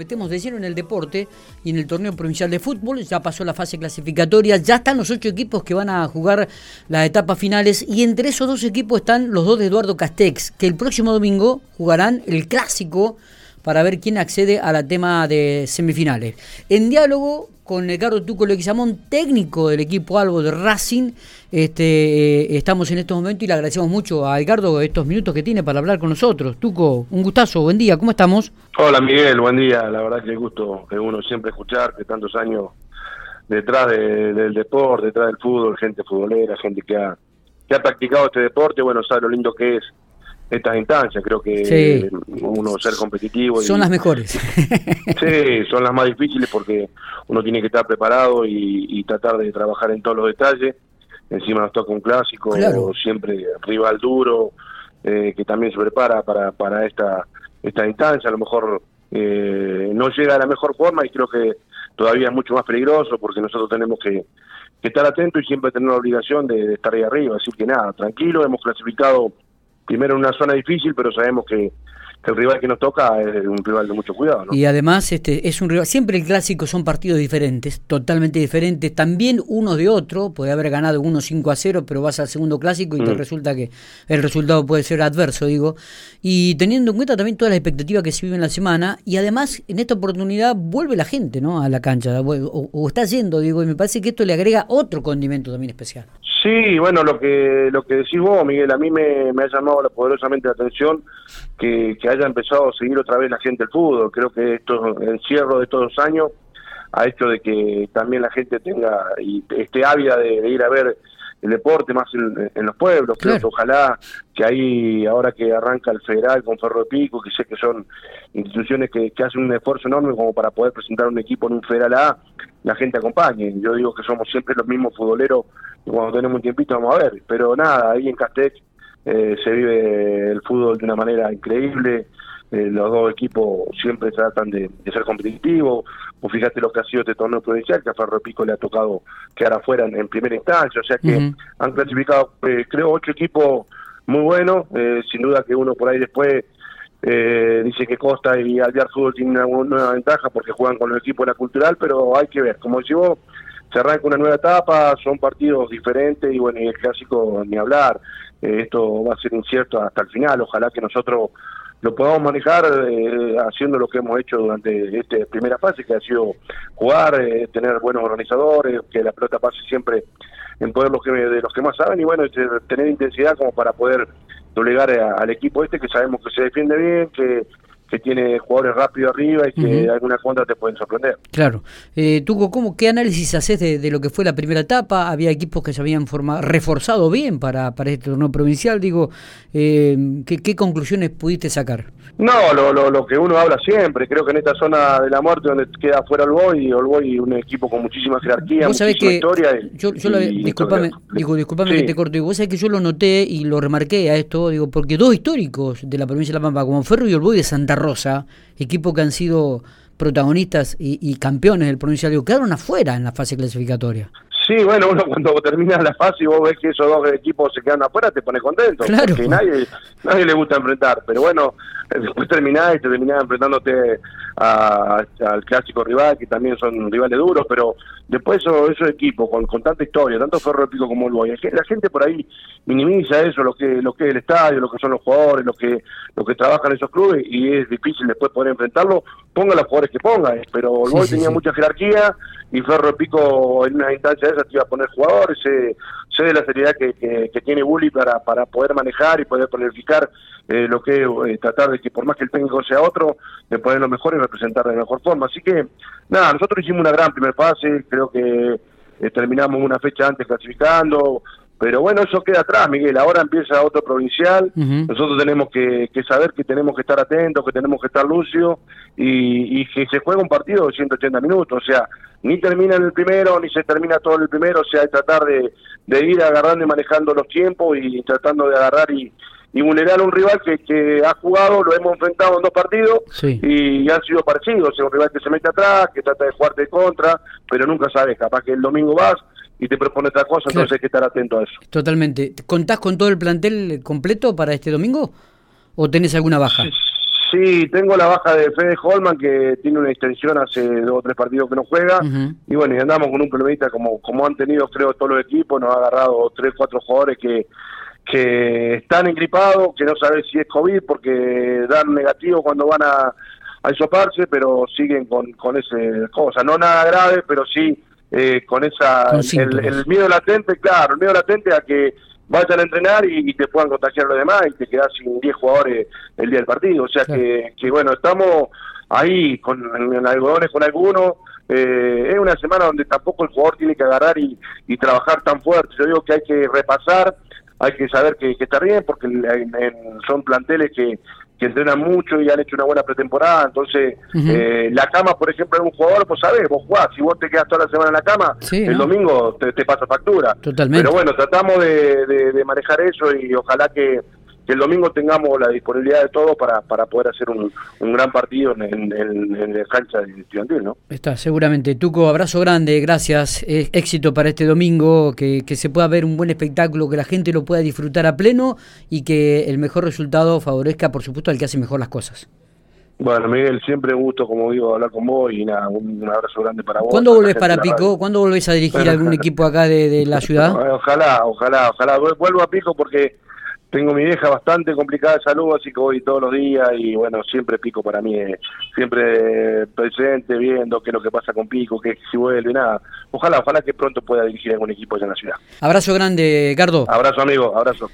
metemos de lleno en el deporte y en el torneo provincial de fútbol. Ya pasó la fase clasificatoria, ya están los ocho equipos que van a jugar las etapas finales y entre esos dos equipos están los dos de Eduardo Castex, que el próximo domingo jugarán el clásico para ver quién accede a la tema de semifinales. En diálogo con Edgardo Tuco Leguizamón, técnico del equipo Albo de Racing. Este, eh, estamos en estos momentos y le agradecemos mucho a Edgardo estos minutos que tiene para hablar con nosotros. Tuco, un gustazo, buen día, ¿cómo estamos? Hola Miguel, buen día. La verdad que el gusto que uno siempre escuchar, que tantos años detrás del deporte, detrás del fútbol, gente futbolera, gente que ha, que ha practicado este deporte, bueno, sabe lo lindo que es estas instancias. Creo que uno ser competitivo. Son las mejores. sí, son las más difíciles porque uno tiene que estar preparado y, tratar de trabajar en todos los detalles. Encima nos toca un clásico, siempre rival duro, eh, que también se prepara para, para esta, esta instancia. A lo mejor eh, no llega a la mejor forma y creo que todavía es mucho más peligroso porque nosotros tenemos que, estar atentos y siempre tener la obligación de, de estar ahí arriba. Así que nada, tranquilo, hemos clasificado primero en una zona difícil, pero sabemos que, el rival que nos toca es un rival de mucho cuidado. Y además este es un rival, siempre el clásico son partidos diferentes, totalmente diferentes, también uno de otro, puede haber ganado uno 5 a 0, pero vas al segundo clásico y te mm. resulta que el resultado puede ser adverso, digo. Y teniendo en cuenta también toda la expectativa que se vive en la semana, y además en esta oportunidad vuelve la gente ¿no? a la cancha, o está yendo, digo, y me parece que esto le agrega otro condimento también especial. Sí, bueno, lo que lo que decís vos, Miguel, a mí me, ha llamado poderosamente la atención que, que, haya empezado a seguir otra vez la gente el fútbol. Creo que esto, el encierro de todos los años ha hecho de que también la gente tenga y esté ávida de, ir a ver el deporte más en, los pueblos. Creo que ojalá que ahí, ahora que arranca el federal con Ferro de Pico, que sé que son instituciones que, que hacen un esfuerzo enorme como para poder presentar un equipo en un federal A, la gente acompañe. Yo digo que somos siempre los mismos futboleros y cuando tenemos un tiempito vamos a ver. Pero nada, ahí en Castex eh, se vive el fútbol de una manera increíble. Eh, los dos equipos siempre tratan de, ser competitivos. O fíjate lo que ha sido este torneo provincial, que a Ferro Pico le ha tocado quedar afuera en, primera instancia. O sea que han clasificado, eh, creo, ocho equipos muy buenos. sin duda que uno por ahí después eh, dice que Costa y Alvear Fútbol tienen una nueva ventaja porque juegan con el equipo de la cultural, pero hay que ver. Como decimos, se arranca una nueva etapa, son partidos diferentes y bueno, y el clásico ni hablar. Eh, esto va a ser incierto hasta el final. Ojalá que nosotros lo podamos manejar eh, haciendo lo que hemos hecho durante esta primera fase, que ha sido jugar, eh, tener buenos organizadores, que la pelota pase siempre en poder los que, de los que más saben y bueno, tener intensidad como para poder doblegar al equipo este que sabemos que se defiende bien, que, que tiene jugadores rápidos arriba y que alguna algunas te pueden sorprender. Claro. Eh, Tuco, ¿cómo, ¿qué análisis haces de, lo que fue la primera etapa? Había equipos que se habían formado, reforzado bien para, para este torneo provincial. Digo, eh, ¿qué, conclusiones pudiste sacar? No, lo, lo, lo, que uno habla siempre. Creo que en esta zona de la muerte donde queda fuera el Boy, el Boy un equipo con muchísima jerarquía, muchísima historia. yo, yo disculpame, que te corto. Vos sabés que yo lo noté y lo remarqué a esto, digo, porque dos históricos de la provincia de La Pampa, como Ferro y el Boy de Santa Rosa, equipo que han sido protagonistas y, campeones del provincial, quedaron afuera en la fase clasificatoria. Sí, bueno, uno cuando termina la fase y vos ves que esos dos equipos se quedan afuera, te pone contento. Claro. Porque nadie, nadie le gusta enfrentar. Pero bueno, después terminás y te terminás enfrentándote al clásico rival, que también son rivales duros, pero después esos, esos equipos con, con tanta historia, tanto Ferro Pico como el Boy, la gente por ahí minimiza eso, lo que lo que es el estadio, lo que son los jugadores, lo que lo que trabajan esos clubes, y es difícil después poder enfrentarlo, ponga los jugadores que ponga, eh, pero el Boy tenía mucha jerarquía y Ferro Pico en una instancia de te iba a poner jugadores, sé, sé de la seriedad que, que, tiene Bully para, para poder manejar y poder planificar eh, lo que eh, tratar de que por más que el técnico sea otro, de poner lo mejor y representar de mejor forma. Así que, nada, nosotros hicimos una gran primera fase, creo que eh, terminamos una fecha antes clasificando, pero bueno, eso queda atrás, Miguel. Ahora empieza otro provincial. Nosotros tenemos que, saber que tenemos que estar atentos, que tenemos que estar lucios y, que se juega un partido de 180 minutos. O sea, ni termina en el primero, ni se termina todo en el primero. O sea, hay tratar de, de ir agarrando y manejando los tiempos y tratando de agarrar y, y vulnerar a un rival que, que ha jugado, lo hemos enfrentado en dos partidos y han sido parecidos. Es un rival que se mete atrás, que trata de jugarte de contra, pero nunca sabes, capaz que el domingo vas y te propone otra cosa, entonces hay que estar atento a eso. Totalmente. ¿Contás con todo el plantel completo para este domingo o tenés alguna baja? Sí, tengo la baja de Fede Holman que tiene una extensión hace dos o tres partidos que no juega y bueno, y andamos con un problemita como como han tenido creo todos los equipos, nos ha agarrado tres, cuatro jugadores que que están engripados, que no saben si es COVID porque dan negativo cuando van a, a isoparse, pero siguen con, con ese cosa, no nada grave, pero sí eh, con esa el, miedo latente, claro, el miedo latente a que vayan a entrenar y, te puedan contagiar los demás y te quedas sin 10 jugadores el día del partido. O sea que, que, bueno, estamos ahí con en algodones con algunos. Eh, es una semana donde tampoco el jugador tiene que agarrar y, y trabajar tan fuerte. Yo digo que hay que repasar hay que saber que, está bien porque son planteles que, que entrenan mucho y han hecho una buena pretemporada, entonces eh, la cama, por ejemplo, de un jugador, pues sabes, vos jugás, si vos te quedas toda la semana en la cama, el domingo te, pasa factura. Totalmente. Pero bueno, tratamos de manejar eso y ojalá que, el domingo tengamos la disponibilidad de todo para, para poder hacer un, gran partido en, en, la cancha de estudiantil, ¿no? Está, seguramente. Tuco, abrazo grande, gracias. éxito para este domingo, que, que se pueda ver un buen espectáculo, que la gente lo pueda disfrutar a pleno y que el mejor resultado favorezca, por supuesto, al que hace mejor las cosas. Bueno, Miguel, siempre gusto, como digo, hablar con vos y nada, un, abrazo grande para vos. ¿Cuándo volvés para Pico? ¿Cuándo volvés a dirigir algún equipo acá de, de la ciudad? Ojalá, ojalá, ojalá. Vuelvo a Pico porque tengo mi vieja bastante complicada de salud, así que voy todos los días y bueno, siempre Pico para mí, es siempre presente, viendo qué es lo que pasa con Pico, que si vuelve, nada. Ojalá, ojalá que pronto pueda dirigir algún equipo allá en la ciudad. Abrazo grande, Gardo. Abrazo amigo, abrazo.